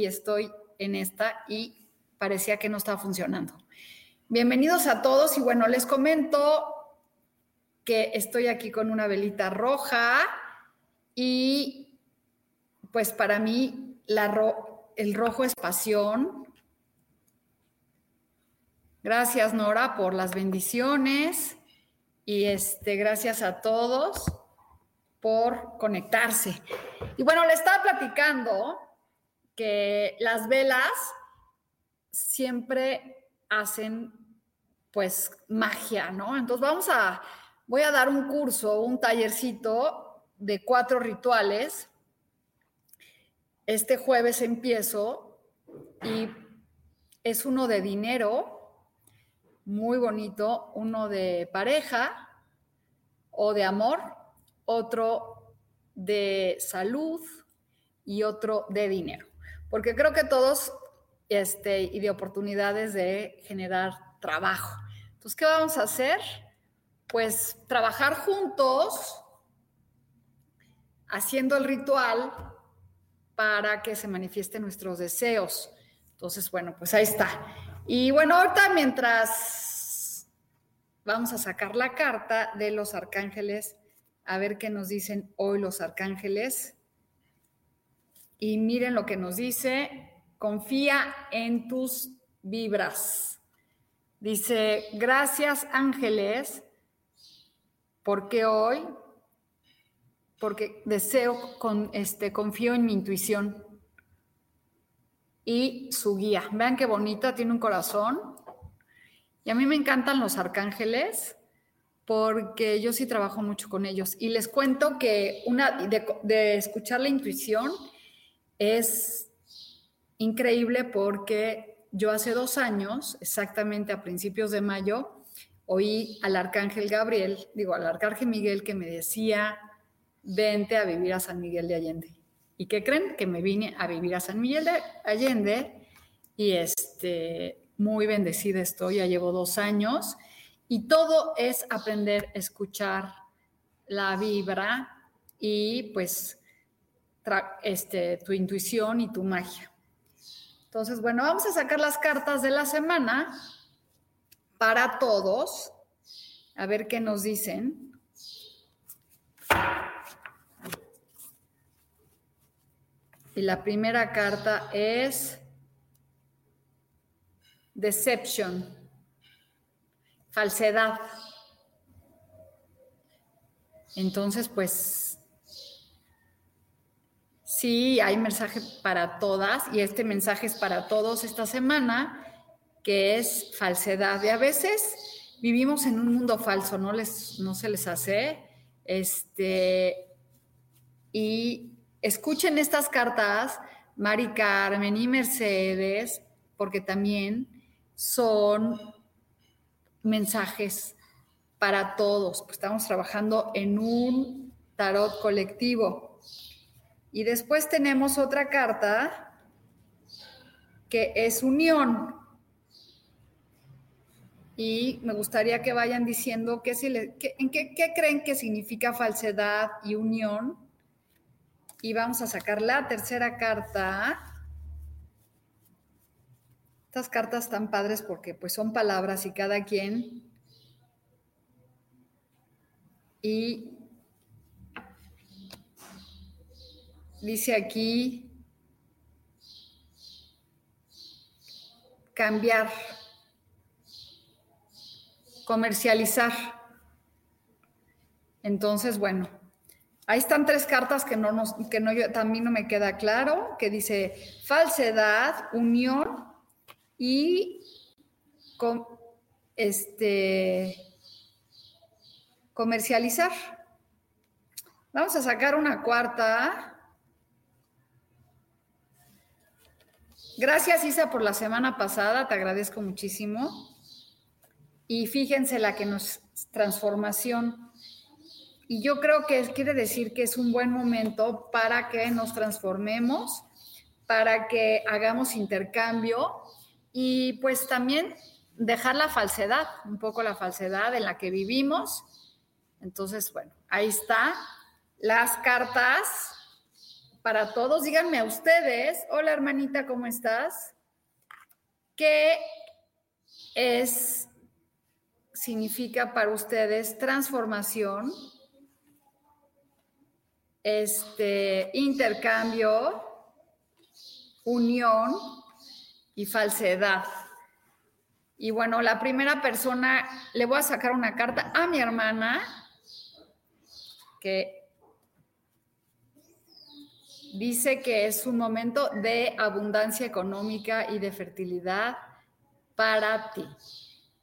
Y estoy en esta y parecía que no estaba funcionando. Bienvenidos a todos y bueno, les comento que estoy aquí con una velita roja y pues para mí el rojo es pasión. Gracias Nora por las bendiciones y este gracias a todos por conectarse. Y bueno, le estaba platicando que las velas siempre hacen pues magia, ¿no? Entonces vamos a, voy a dar un curso, un tallercito de cuatro rituales. Este jueves empiezo y es uno de dinero, muy bonito, uno de pareja o de amor, otro de salud y otro de dinero porque creo que todos, este, y de oportunidades de generar trabajo. Entonces, ¿qué vamos a hacer? Pues trabajar juntos, haciendo el ritual para que se manifiesten nuestros deseos. Entonces, bueno, pues ahí está. Y bueno, ahorita mientras vamos a sacar la carta de los arcángeles, a ver qué nos dicen hoy los arcángeles. Y miren lo que nos dice, confía en tus vibras. Dice, gracias ángeles, porque hoy, porque deseo, con, este, confío en mi intuición y su guía. Vean qué bonita, tiene un corazón. Y a mí me encantan los arcángeles porque yo sí trabajo mucho con ellos. Y les cuento que una de, de escuchar la intuición, es increíble porque yo hace dos años, exactamente a principios de mayo, oí al arcángel Gabriel, digo, al arcángel Miguel que me decía, vente a vivir a San Miguel de Allende. ¿Y qué creen? Que me vine a vivir a San Miguel de Allende y este, muy bendecida estoy, ya llevo dos años y todo es aprender escuchar la vibra y pues este, tu intuición y tu magia. Entonces, bueno, vamos a sacar las cartas de la semana para todos. A ver qué nos dicen. Y la primera carta es Deception, falsedad. Entonces, pues Sí, hay mensaje para todas y este mensaje es para todos esta semana, que es falsedad. Y a veces vivimos en un mundo falso, no, les, no se les hace. Este, y escuchen estas cartas, Mari Carmen y Mercedes, porque también son mensajes para todos. Estamos trabajando en un tarot colectivo. Y después tenemos otra carta que es unión. Y me gustaría que vayan diciendo qué, en qué, creen que significa falsedad y unión. Y vamos a sacar la tercera carta. Estas cartas están padres porque pues son palabras y cada quien. Y Dice aquí, cambiar, comercializar. Entonces, bueno, ahí están tres cartas que no nos, que no yo, también no me queda claro, que dice falsedad, unión y este comercializar. Vamos a sacar una cuarta. Gracias, Isa, por la semana pasada. Te agradezco muchísimo. Y fíjense la que nos transformación. Y yo creo que quiere decir que es un buen momento para que nos transformemos, para que hagamos intercambio y pues también dejar la falsedad, un poco la falsedad en la que vivimos. Entonces, bueno, ahí está las cartas para todos. Díganme a ustedes, hola hermanita, ¿cómo estás? ¿Qué es, significa para ustedes transformación, este, intercambio, unión y falsedad? Y bueno, la primera persona, le voy a sacar una carta a mi hermana, que dice que es un momento de abundancia económica y de fertilidad para ti.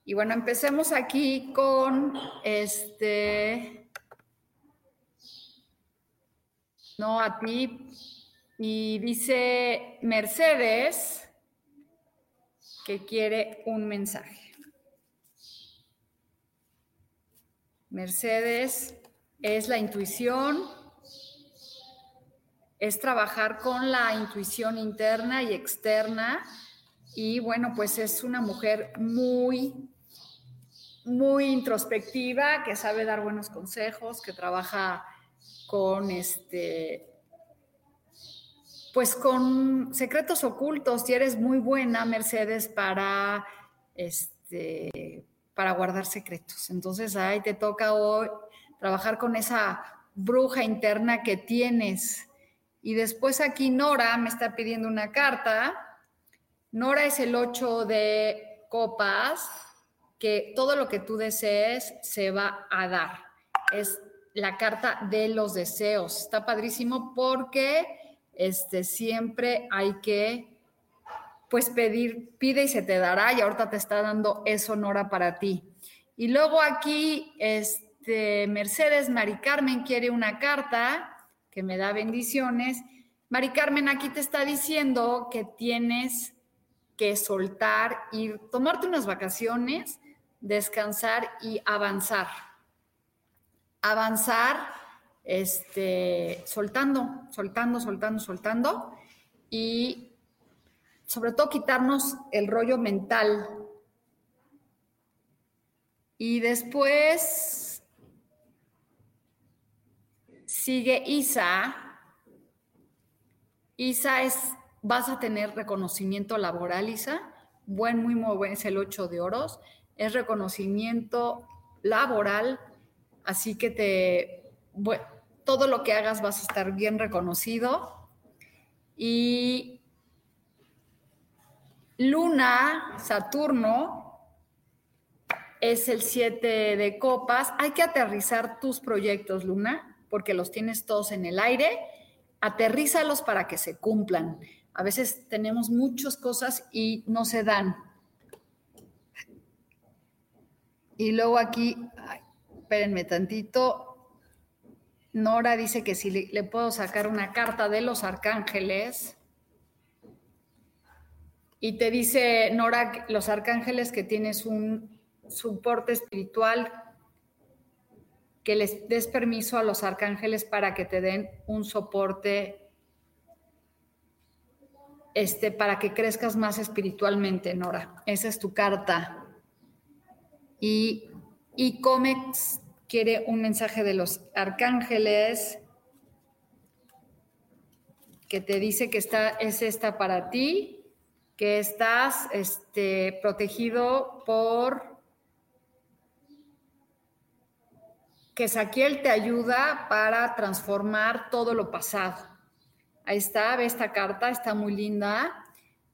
Y bueno, empecemos aquí con este, no a ti, y dice Mercedes que quiere un mensaje. Mercedes es la intuición, es trabajar con la intuición interna y externa. Y bueno, pues es una mujer muy, muy introspectiva, que sabe dar buenos consejos, que trabaja con este, pues con secretos ocultos. Y eres muy buena, Mercedes, para este, para guardar secretos. Entonces, ahí te toca hoy trabajar con esa bruja interna que tienes y después aquí Nora me está pidiendo una carta. Nora es el 8 de copas, que todo lo que tú desees se va a dar. Es la carta de los deseos. Está padrísimo porque este, siempre hay que pues pedir, pide y se te dará y ahorita te está dando eso, Nora, para ti. Y luego aquí, este, Mercedes Mari Carmen quiere una carta que me da bendiciones. Mari Carmen aquí te está diciendo que tienes que soltar y tomarte unas vacaciones, descansar y avanzar. Avanzar, este, soltando, soltando, soltando, soltando y sobre todo quitarnos el rollo mental. Y después Sigue Isa. Isa es, vas a tener reconocimiento laboral, Isa. Buen, muy, muy buen, es el 8 de oros. Es reconocimiento laboral, así que te, todo lo que hagas vas a estar bien reconocido. Y Luna, Saturno, es el 7 de copas. Hay que aterrizar tus proyectos, Luna porque los tienes todos en el aire, aterrízalos para que se cumplan. A veces tenemos muchas cosas y no se dan. Y luego aquí, espérenme tantito, Nora dice que si le, le puedo sacar una carta de los arcángeles. Y te dice, Nora, los arcángeles que tienes un soporte espiritual que les des permiso a los arcángeles para que te den un soporte este, para que crezcas más espiritualmente, Nora. Esa es tu carta. Y, y quiere un mensaje de los arcángeles que te dice que está, es esta para ti, que estás este, protegido por que Saquiel te ayuda para transformar todo lo pasado. Ahí está, ve esta carta, está muy linda.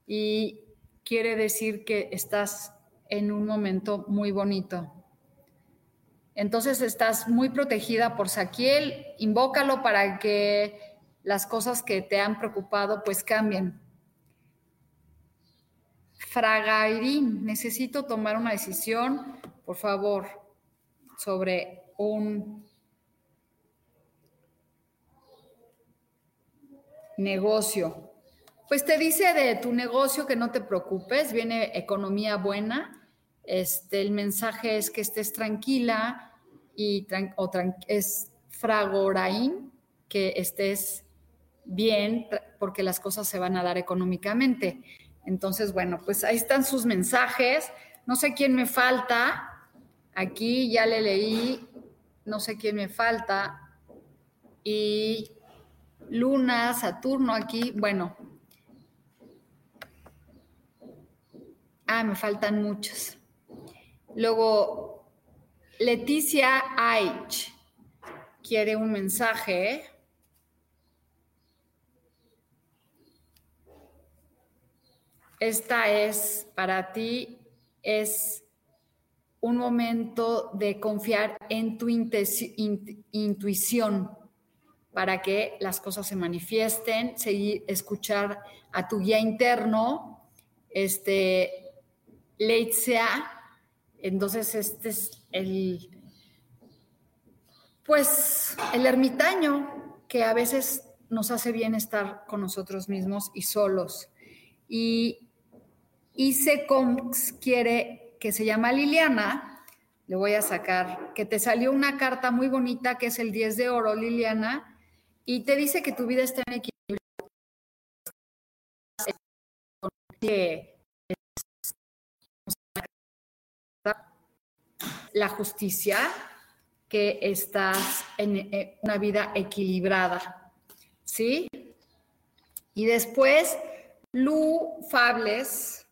Y quiere decir que estás en un momento muy bonito. Entonces estás muy protegida por Saquiel, invócalo para que las cosas que te han preocupado pues cambien. Fragairín, necesito tomar una decisión, por favor, sobre un negocio. Pues te dice de tu negocio que no te preocupes, viene economía buena. Este, el mensaje es que estés tranquila y o es fragoraín, que estés bien porque las cosas se van a dar económicamente. Entonces, bueno, pues ahí están sus mensajes. No sé quién me falta. Aquí ya le leí, no sé quién me falta. Y Luna, Saturno aquí, bueno, Ah, me faltan muchos. Luego, Leticia Aich quiere un mensaje. Esta es para ti, es un momento de confiar en tu intuición para que las cosas se manifiesten, seguir, escuchar a tu guía interno, este, Leitzea. Entonces, este es el, pues, el ermitaño que a veces nos hace bien estar con nosotros mismos y solos. Y Isecoms quiere, que se llama Liliana, le voy a sacar, que te salió una carta muy bonita que es el 10 de oro, Liliana, y te dice que tu vida está en equilibrio. La justicia, que estás en una vida equilibrada. ¿Sí? Y después, Lu Fables.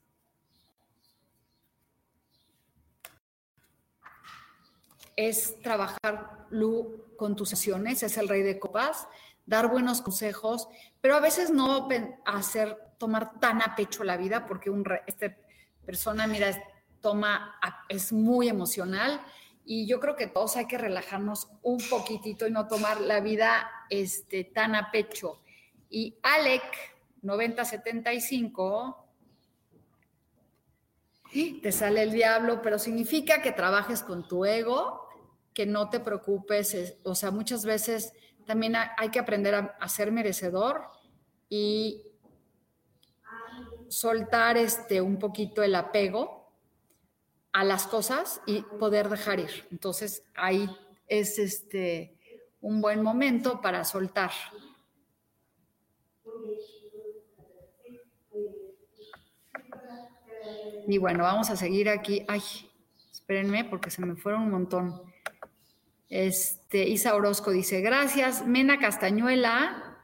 Es trabajar, Lu, con tus sesiones, es el rey de copas, dar buenos consejos, pero a veces no hacer, tomar tan a pecho la vida, porque un, esta persona, mira, toma, es muy emocional y yo creo que todos hay que relajarnos un poquitito y no tomar la vida este, tan a pecho. Y Alec 9075 te sale el diablo, pero significa que trabajes con tu ego, que no te preocupes, o sea, muchas veces también hay que aprender a, a ser merecedor y soltar este un poquito el apego a las cosas y poder dejar ir. Entonces ahí es este un buen momento para soltar. Y bueno, vamos a seguir aquí. Ay, espérenme porque se me fueron un montón. Este, Isa Orozco dice, gracias. Mena Castañuela.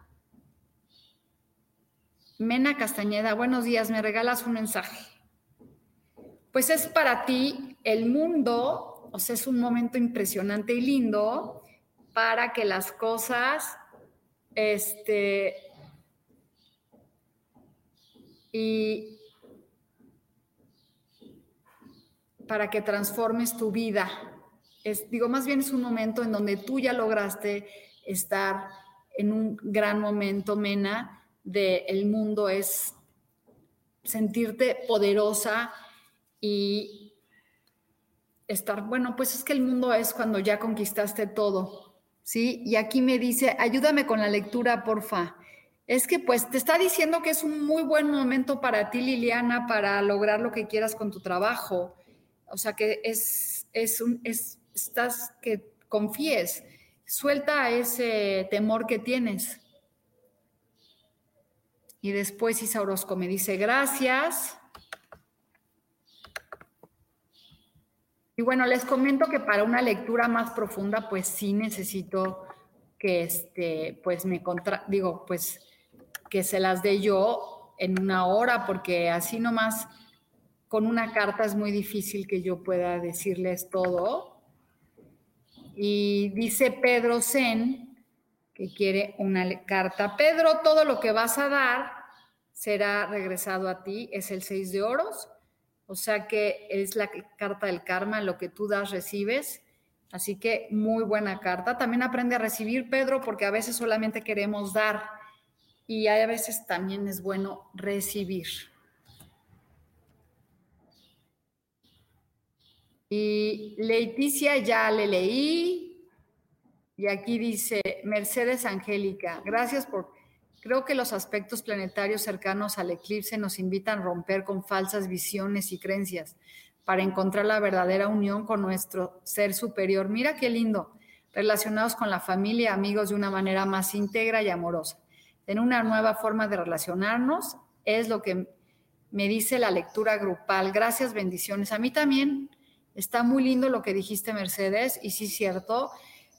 Mena Castañeda, buenos días, me regalas un mensaje pues es para ti el mundo, o sea, es un momento impresionante y lindo para que las cosas, este, y para que transformes tu vida. Es, digo, más bien es un momento en donde tú ya lograste estar en un gran momento, Mena, de el mundo es sentirte poderosa, y estar, bueno, pues es que el mundo es cuando ya conquistaste todo, ¿sí? Y aquí me dice, ayúdame con la lectura, porfa. Es que pues te está diciendo que es un muy buen momento para ti, Liliana, para lograr lo que quieras con tu trabajo. O sea que es, es un, es, estás, que confíes, suelta ese temor que tienes. Y después Isa Orozco me dice, gracias. Y bueno, les comento que para una lectura más profunda, pues sí necesito que este, pues me contra, digo, pues que se las dé yo en una hora, porque así nomás con una carta es muy difícil que yo pueda decirles todo. Y dice Pedro Zen que quiere una carta. Pedro, todo lo que vas a dar será regresado a ti, es el seis de oros, o sea que es la carta del karma, lo que tú das, recibes. Así que muy buena carta. También aprende a recibir, Pedro, porque a veces solamente queremos dar y a veces también es bueno recibir. Y Leticia ya le leí. Y aquí dice Mercedes Angélica, gracias por Creo que los aspectos planetarios cercanos al eclipse nos invitan a romper con falsas visiones y creencias para encontrar la verdadera unión con nuestro ser superior. Mira qué lindo, relacionados con la familia, amigos de una manera más íntegra y amorosa. En una nueva forma de relacionarnos es lo que me dice la lectura grupal. Gracias, bendiciones. A mí también está muy lindo lo que dijiste, Mercedes, y sí es cierto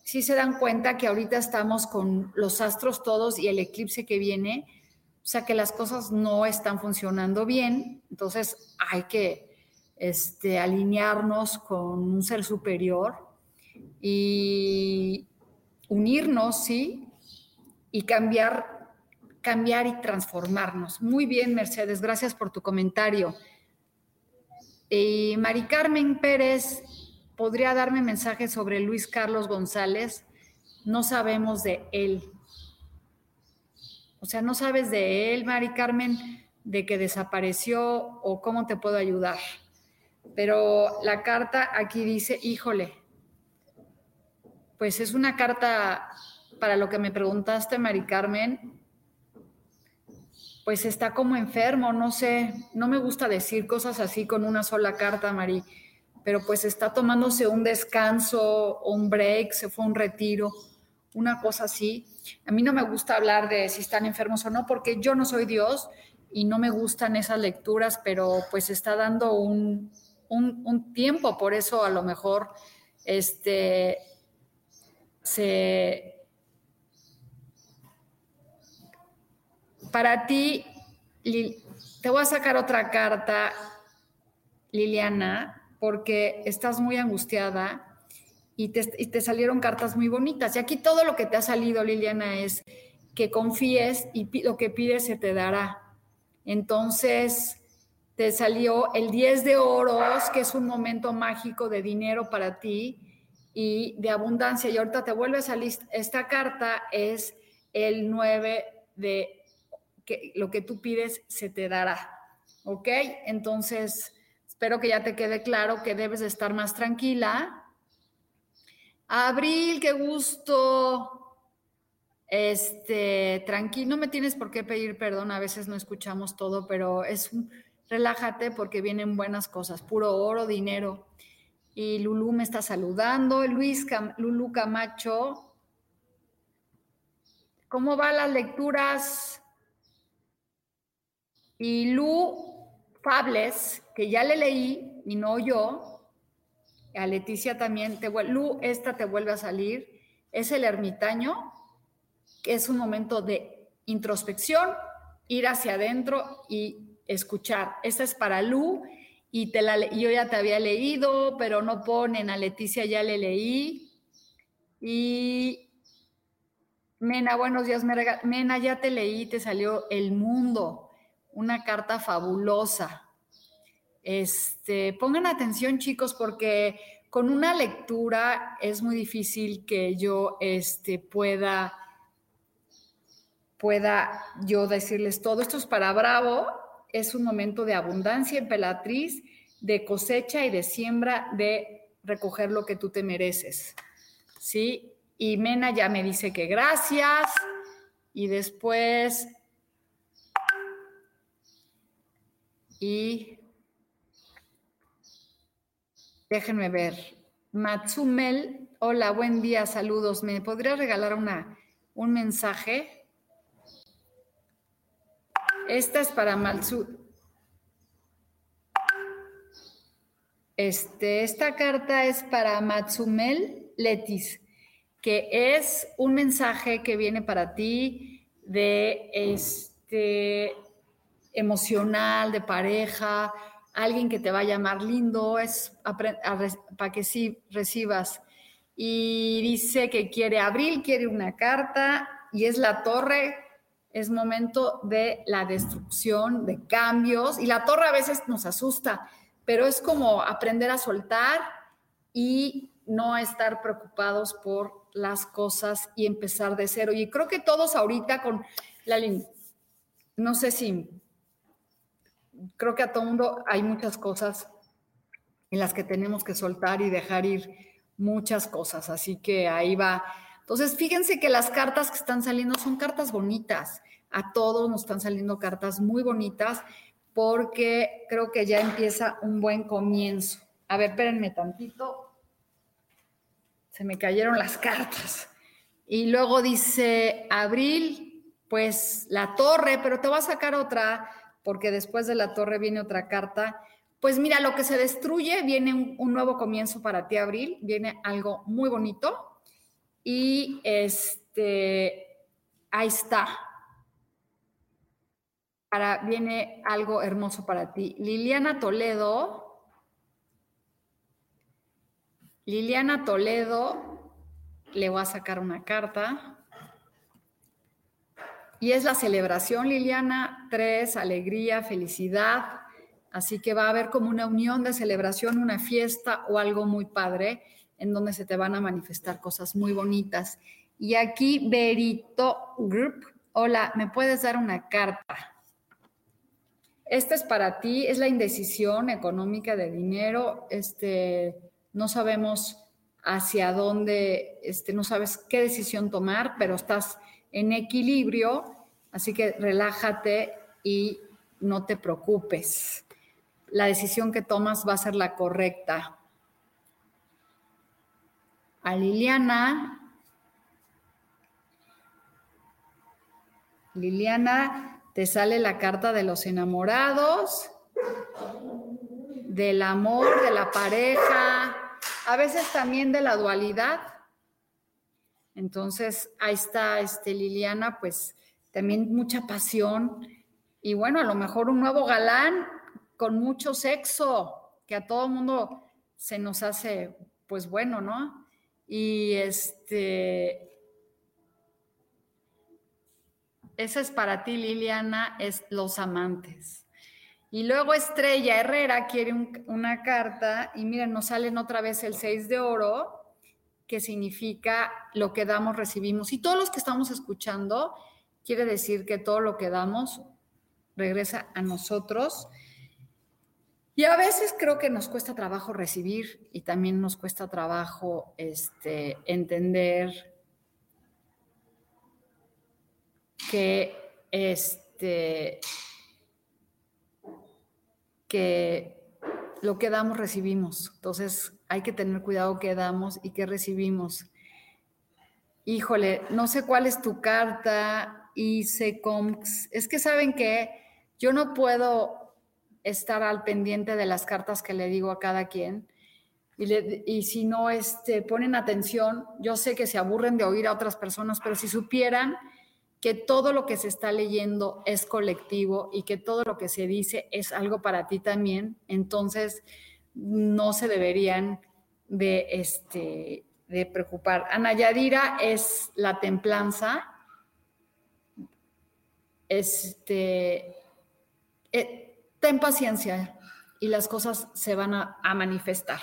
sí se dan cuenta que ahorita estamos con los astros todos y el eclipse que viene, o sea que las cosas no están funcionando bien, entonces hay que este, alinearnos con un ser superior y unirnos, ¿sí? Y cambiar, cambiar y transformarnos. Muy bien, Mercedes, gracias por tu comentario. Y Mari Carmen Pérez podría darme mensajes sobre Luis Carlos González. No sabemos de él. O sea, no sabes de él, Mari Carmen, de que desapareció o cómo te puedo ayudar. Pero la carta aquí dice, híjole, pues es una carta para lo que me preguntaste, Mari Carmen, pues está como enfermo, no sé, no me gusta decir cosas así con una sola carta, Mari pero pues está tomándose un descanso, un break, se fue un retiro, una cosa así. A mí no me gusta hablar de si están enfermos o no, porque yo no soy Dios y no me gustan esas lecturas, pero pues está dando un, un, tiempo, por eso a lo mejor este, se... Para ti, te voy a sacar otra carta, Liliana, porque estás muy angustiada y te, salieron cartas muy bonitas. Y aquí todo lo que te ha salido, Liliana, es que confíes y lo que pides se te dará. Entonces, te salió el 10 de oros, que es un momento mágico de dinero para ti y de abundancia. Y ahorita te vuelve a salir, esta carta es el 9 de lo que tú pides se te dará. ¿Ok? Entonces, Espero que ya te quede claro que debes de estar más tranquila. Abril, qué gusto. Este, tranquilo, no me tienes por qué pedir perdón, a veces no escuchamos todo, pero es un, relájate porque vienen buenas cosas, puro oro, dinero. Y Lulú me está saludando, Luis Lulú Camacho. ¿Cómo van las lecturas? Y Lu Fables, que ya le leí y no yo, a Leticia también, te, Lu, esta te vuelve a salir, es el ermitaño, que es un momento de introspección, ir hacia adentro y escuchar. Esta es para Lu y te la, yo ya te había leído, pero no ponen a Leticia, ya le leí. Y Mena, buenos días, Mena, ya te leí, te salió El Mundo una carta fabulosa. Este, pongan atención chicos porque con una lectura es muy difícil que yo este, pueda, pueda yo decirles todo. Esto es para Bravo, es un momento de abundancia, empelatriz, de cosecha y de siembra, de recoger lo que tú te mereces. ¿Sí? Y Mena ya me dice que gracias. Y después Y déjenme ver. Matsumel, hola, buen día, saludos. ¿Me podría regalar una, un mensaje? Esta es para Matsu. Este, esta carta es para Matsumel Letis, que es un mensaje que viene para ti de este emocional, de pareja, alguien que te va a llamar lindo, es para que sí recibas. Y dice que quiere Abril, quiere una carta y es la torre es momento de la destrucción, de cambios, y la torre a veces nos asusta, pero es como aprender a soltar y no estar preocupados por las cosas y empezar de cero. Y creo que todos ahorita con la no sé si, creo que a todo mundo hay muchas cosas en las que tenemos que soltar y dejar ir muchas cosas, así que ahí va. Entonces, fíjense que las cartas que están saliendo son cartas bonitas. A todos nos están saliendo cartas muy bonitas porque creo que ya empieza un buen comienzo. A ver, espérenme tantito. Se me cayeron las cartas. Y luego dice abril, pues la torre, pero te voy a sacar otra porque después de la torre viene otra carta. Pues mira, lo que se destruye viene un, nuevo comienzo para ti, Abril, viene algo muy bonito. Y este, ahí está. Ahora viene algo hermoso para ti. Liliana Toledo. Liliana Toledo, le voy a sacar una carta. Y es la celebración, Liliana, tres, alegría, felicidad. Así que va a haber como una unión de celebración, una fiesta o algo muy padre en donde se te van a manifestar cosas muy bonitas. Y aquí Berito Group, hola, ¿me puedes dar una carta? Esta es para ti, es la indecisión económica de dinero, este, no sabemos hacia dónde, este, no sabes qué decisión tomar, pero estás en equilibrio, así que relájate y no te preocupes. La decisión que tomas va a ser la correcta. A Liliana, Liliana, te sale la carta de los enamorados, del amor, de la pareja, a veces también de la dualidad entonces, ahí está este, Liliana, pues también mucha pasión y bueno, a lo mejor un nuevo galán con mucho sexo, que a todo mundo se nos hace, pues bueno, ¿no? Y este, esa es para ti, Liliana, es los amantes. Y luego Estrella Herrera quiere una carta y miren, nos salen otra vez el 6 de oro que significa lo que damos, recibimos. Y todos los que estamos escuchando, quiere decir que todo lo que damos regresa a nosotros. Y a veces creo que nos cuesta trabajo recibir y también nos cuesta trabajo este, entender que, este, que lo que damos recibimos. Entonces, hay que tener cuidado qué damos y qué recibimos. Híjole, no sé cuál es tu carta y se es que saben que yo no puedo estar al pendiente de las cartas que le digo a cada quien. Y, si no este, ponen atención, yo sé que se aburren de oír a otras personas, pero si supieran que todo lo que se está leyendo es colectivo y que todo lo que se dice es algo para ti también, entonces no se deberían de, este, de preocupar. Ana Yadira es la templanza. Este, eh, ten paciencia y las cosas se van a, a manifestar.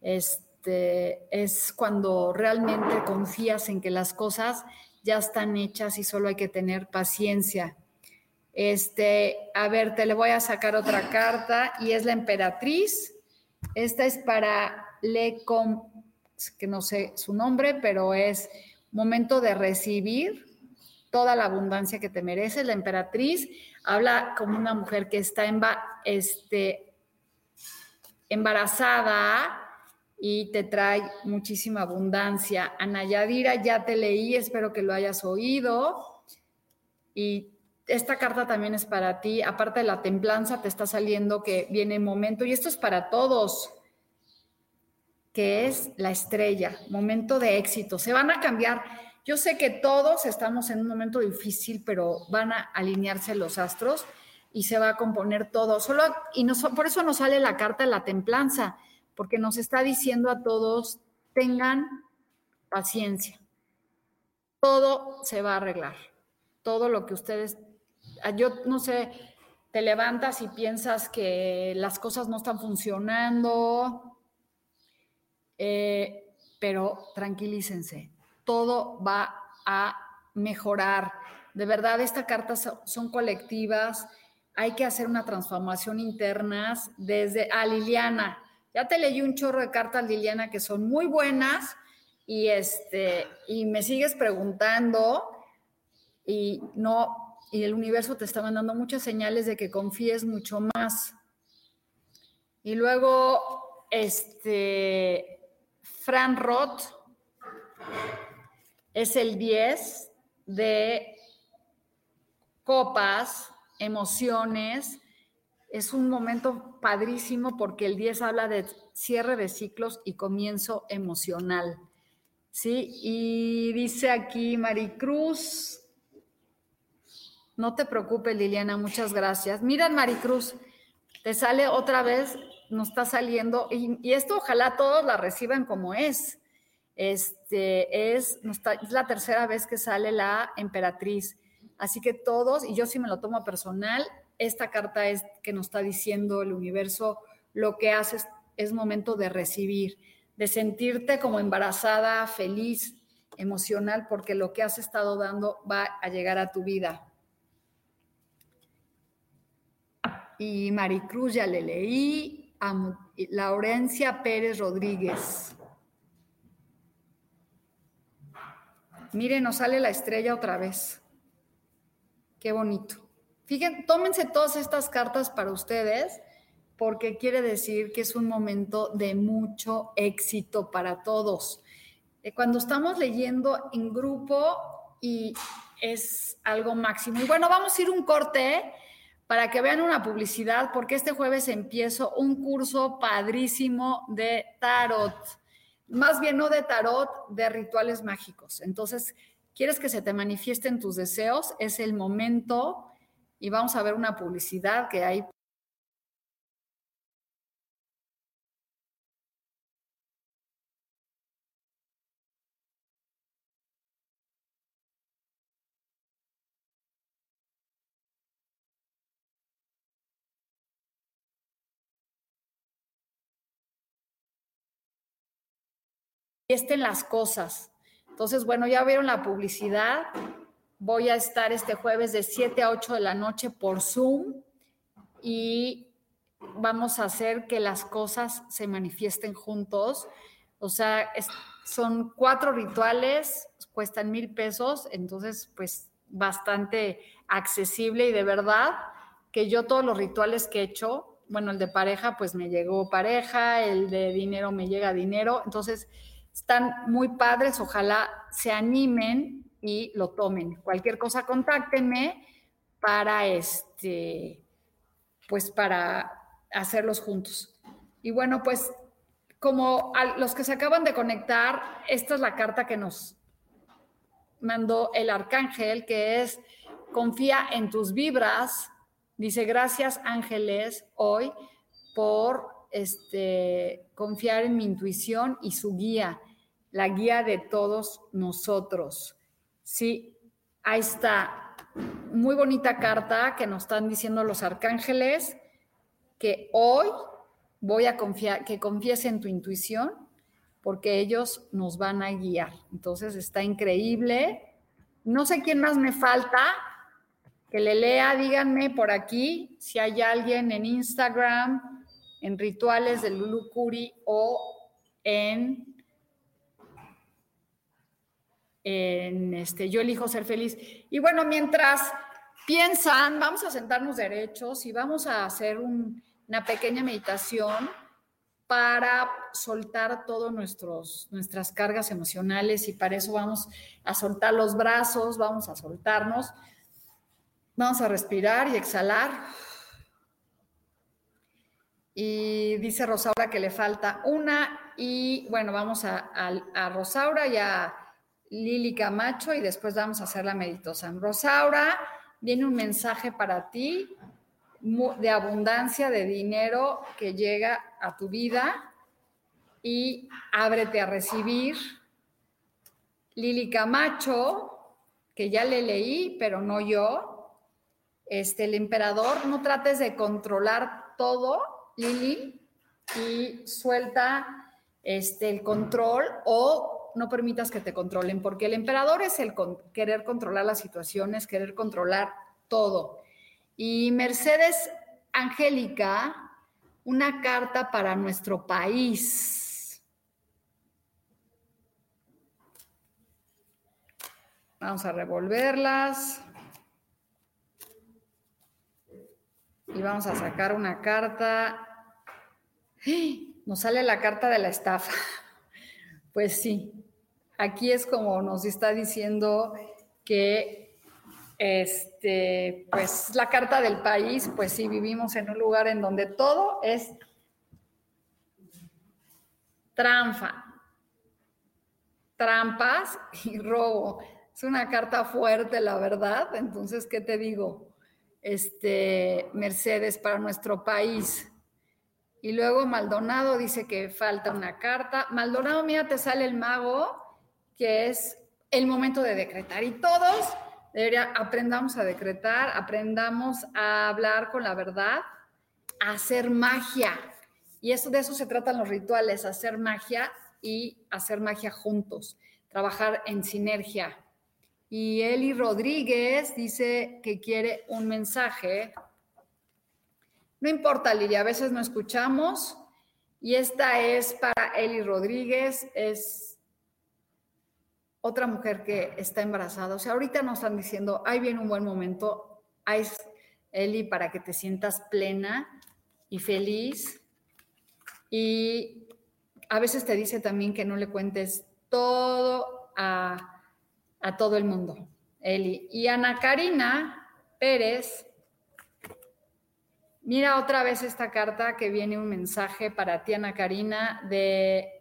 Este, es cuando realmente confías en que las cosas ya están hechas y solo hay que tener paciencia. Este, a ver, te le voy a sacar otra carta y es la emperatriz. Esta es para Lecom, que no sé su nombre, pero es momento de recibir toda la abundancia que te mereces. La emperatriz habla como una mujer que está este, embarazada y te trae muchísima abundancia. Ana Yadira, ya te leí, espero que lo hayas oído. Y esta carta también es para ti. Aparte de la templanza, te está saliendo que viene momento, y esto es para todos, que es la estrella, momento de éxito. Se van a cambiar. Yo sé que todos estamos en un momento difícil, pero van a alinearse los astros y se va a componer todo. Solo, y por eso nos sale la carta de la templanza, porque nos está diciendo a todos, tengan paciencia. Todo se va a arreglar todo lo que ustedes, ah, yo no sé, te levantas y piensas que las cosas no están funcionando, eh, pero tranquilícense, todo va a mejorar. De verdad, estas cartas son colectivas, hay que hacer una transformación interna desde a Liliana. Ya te leí un chorro de cartas, Liliana, que son muy buenas y, este, y me sigues preguntando y no, y el universo te está mandando muchas señales de que confíes mucho más. Y luego, este, Fran Roth es el 10 de copas, emociones. Es un momento padrísimo porque el 10 habla de cierre de ciclos y comienzo emocional. ¿Sí? Y dice aquí Maricruz, no te preocupes Liliana, muchas gracias. Mira Maricruz, te sale otra vez, nos está saliendo, y, esto ojalá todos la reciban como es. Este es, es la tercera vez que sale la emperatriz. Así que todos, y yo sí me lo tomo personal, esta carta es que nos está diciendo el universo, lo que haces es momento de recibir de sentirte como embarazada, feliz, emocional, porque lo que has estado dando va a llegar a tu vida. Y Maricruz ya le leí, a Laurencia Pérez Rodríguez. Miren, nos sale la estrella otra vez. Qué bonito. Fíjense, tómense todas estas cartas para ustedes porque quiere decir que es un momento de mucho éxito para todos. Eh, cuando estamos leyendo en grupo y es algo máximo. Y bueno, vamos a ir un corte para que vean una publicidad, porque este jueves empiezo un curso padrísimo de tarot. Más bien no de tarot, de rituales mágicos. Entonces, ¿quieres que se te manifiesten tus deseos? Es el momento y vamos a ver una publicidad que hay estén las cosas. Entonces, bueno, ya vieron la publicidad. Voy a estar este jueves de 7 a 8 de la noche por Zoom y vamos a hacer que las cosas se manifiesten juntos. O sea, son cuatro rituales, cuestan mil pesos, entonces pues bastante accesible y de verdad que yo todos los rituales que he hecho, bueno, el de pareja pues me llegó pareja, el de dinero me llega dinero, entonces están muy padres, ojalá se animen y lo tomen. Cualquier cosa, contáctenme para este, pues para hacerlos juntos. Y bueno, pues como a los que se acaban de conectar, esta es la carta que nos mandó el arcángel, que es confía en tus vibras. Dice, gracias ángeles hoy por este, confiar en mi intuición y su guía la guía de todos nosotros. Sí, ahí está. Muy bonita carta que nos están diciendo los arcángeles que hoy voy a confiar, que confíes en tu intuición, porque ellos nos van a guiar. Entonces está increíble. No sé quién más me falta que le lea, díganme por aquí si hay alguien en Instagram, en rituales de Lulu Curi o en este, Yo elijo ser feliz. Y bueno, mientras piensan, vamos a sentarnos derechos y vamos a hacer una pequeña meditación para soltar todas nuestras cargas emocionales y para eso vamos a soltar los brazos, vamos a soltarnos, vamos a respirar y exhalar. Y dice Rosaura que le falta una y bueno, vamos a, a Rosaura y a Lili Camacho y después vamos a hacer la meditación. Rosaura, viene un mensaje para ti de abundancia de dinero que llega a tu vida y ábrete a recibir. Lili Camacho, que ya le leí, pero no yo. Este, el emperador, no trates de controlar todo, Lili, y suelta este, el control o no permitas que te controlen, porque el emperador es el querer controlar las situaciones, querer controlar todo. Y Mercedes Angélica, una carta para nuestro país. Vamos a revolverlas. Y vamos a sacar una carta. Nos sale la carta de la estafa. Pues sí, aquí es como nos está diciendo que este, pues la carta del país, pues sí, vivimos en un lugar en donde todo es trampa, trampas y robo. Es una carta fuerte, la verdad. Entonces, ¿qué te digo? Este, Mercedes para nuestro país. Y luego Maldonado dice que falta una carta. Maldonado, mira, te sale el mago, que es el momento de decretar. Y todos Debería, aprendamos a decretar, aprendamos a hablar con la verdad, a hacer magia. Y eso, de eso se tratan los rituales, hacer magia y hacer magia juntos, trabajar en sinergia. Y Eli Rodríguez dice que quiere un mensaje. No importa, Lidia, a veces no escuchamos. Y esta es para Eli Rodríguez, es otra mujer que está embarazada. O sea, ahorita nos están diciendo, ahí viene un buen momento, ahí Eli, para que te sientas plena y feliz. Y a veces te dice también que no le cuentes todo a, a todo el mundo, Eli. Y Ana Karina Pérez, mira otra vez esta carta que viene un mensaje para ti, Ana Karina, de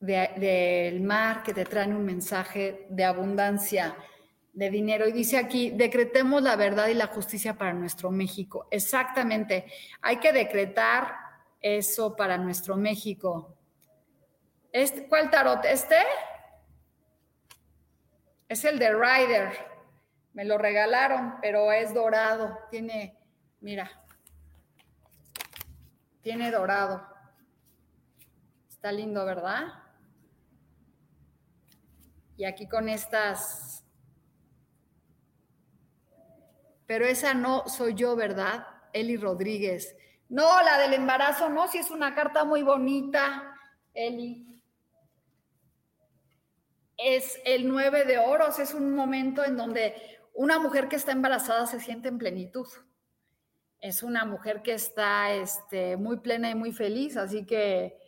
del mar que te traen un mensaje de abundancia, de dinero. Y dice aquí, decretemos la verdad y la justicia para nuestro México. Exactamente, hay que decretar eso para nuestro México. Este, ¿Cuál tarot? ¿Este? Es el de Ryder. Me lo regalaron, pero es dorado. Tiene, mira, tiene dorado. Está lindo, ¿verdad? Y aquí con estas... Pero esa no soy yo, ¿verdad? Eli Rodríguez. No, la del embarazo, no, si es una carta muy bonita, Eli. Es el nueve de oros, es un momento en donde una mujer que está embarazada se siente en plenitud. Es una mujer que está este, muy plena y muy feliz, así que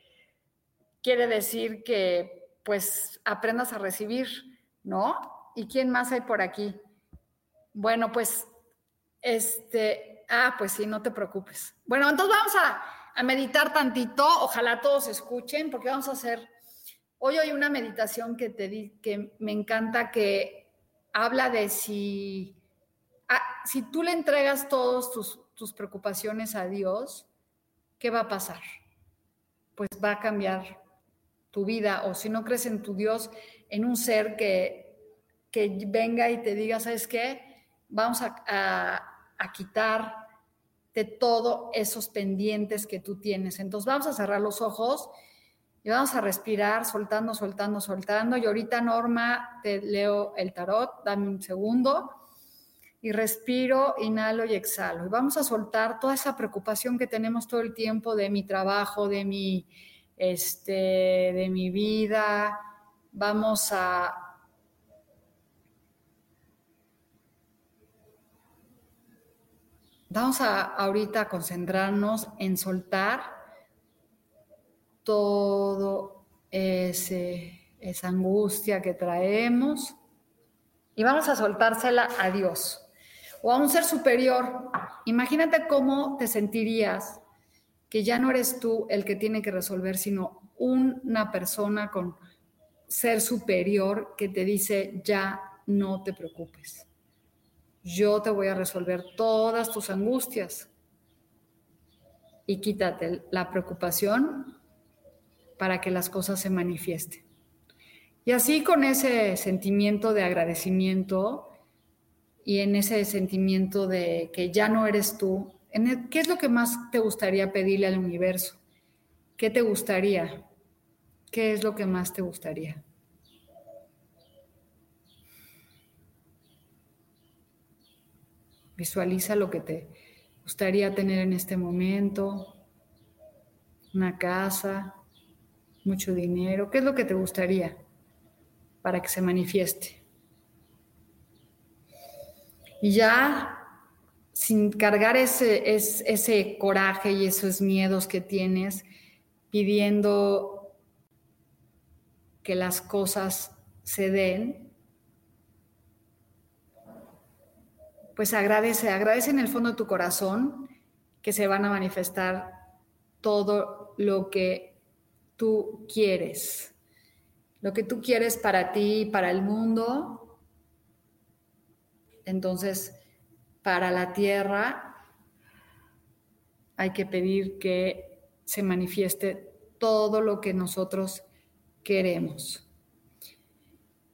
quiere decir que pues aprendas a recibir, ¿no? ¿Y quién más hay por aquí? Bueno, pues, este, ah, pues sí, no te preocupes. Bueno, entonces vamos a, meditar tantito, ojalá todos escuchen, porque vamos a hacer, hoy hay una meditación que te di, que me encanta, que habla de si, ah, si tú le entregas todas tus, tus preocupaciones a Dios, ¿qué va a pasar? Pues va a cambiar tu vida o si no crees en tu Dios, en un ser que, que venga y te diga, ¿sabes qué? Vamos a, a, quitar de todos esos pendientes que tú tienes. Entonces vamos a cerrar los ojos y vamos a respirar, soltando, soltando, soltando. Y ahorita, Norma, te leo el tarot, dame un segundo. Y respiro, inhalo y exhalo. Y vamos a soltar toda esa preocupación que tenemos todo el tiempo de mi trabajo, de mi este, de mi vida. Vamos a Vamos a ahorita a concentrarnos en soltar todo ese, esa angustia que traemos y vamos a soltársela a Dios o a un ser superior. Imagínate cómo te sentirías que ya no eres tú el que tiene que resolver, sino una persona con ser superior que te dice, ya no te preocupes. Yo te voy a resolver todas tus angustias. Y quítate la preocupación para que las cosas se manifiesten. Y así con ese sentimiento de agradecimiento y en ese sentimiento de que ya no eres tú, ¿qué es lo que más te gustaría pedirle al universo? ¿Qué te gustaría? ¿Qué es lo que más te gustaría? Visualiza lo que te gustaría tener en este momento, una casa, mucho dinero. ¿Qué es lo que te gustaría para que se manifieste? Y ya sin cargar ese, ese coraje y esos miedos que tienes, pidiendo que las cosas se den, pues agradece, agradece en el fondo de tu corazón que se van a manifestar todo lo que tú quieres, lo que tú quieres para ti, para el mundo. Entonces, para la tierra hay que pedir que se manifieste todo lo que nosotros queremos.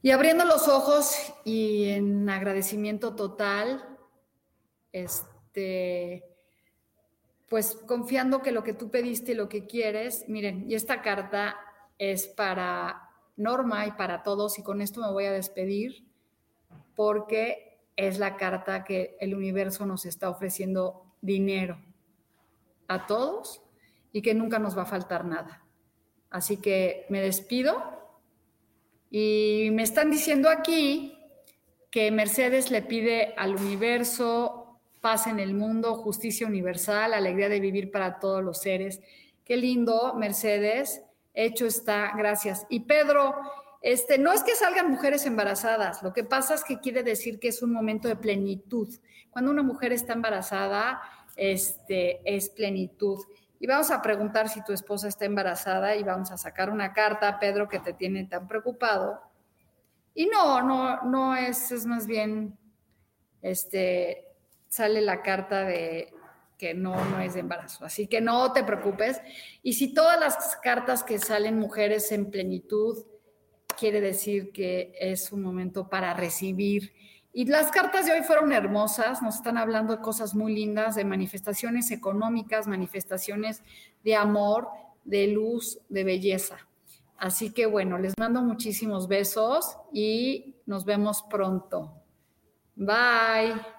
Y abriendo los ojos y en agradecimiento total, este, pues confiando que lo que tú pediste y lo que quieres, miren, y esta carta es para Norma y para todos, y con esto me voy a despedir, porque es la carta que el universo nos está ofreciendo dinero a todos y que nunca nos va a faltar nada. Así que me despido y me están diciendo aquí que Mercedes le pide al universo paz en el mundo, justicia universal, alegría de vivir para todos los seres. Qué lindo, Mercedes. Hecho está, gracias. Y Pedro, este, no es que salgan mujeres embarazadas, lo que pasa es que quiere decir que es un momento de plenitud. Cuando una mujer está embarazada, este, es plenitud y vamos a preguntar si tu esposa está embarazada y vamos a sacar una carta, Pedro, que te tiene tan preocupado. Y no, no, no es, es más bien, este, sale la carta de que no, no es de embarazo. Así que no te preocupes. Y si todas las cartas que salen mujeres en plenitud, quiere decir que es un momento para recibir y las cartas de hoy fueron hermosas, nos están hablando de cosas muy lindas, de manifestaciones económicas, manifestaciones de amor, de luz, de belleza. Así que bueno, les mando muchísimos besos y nos vemos pronto. Bye.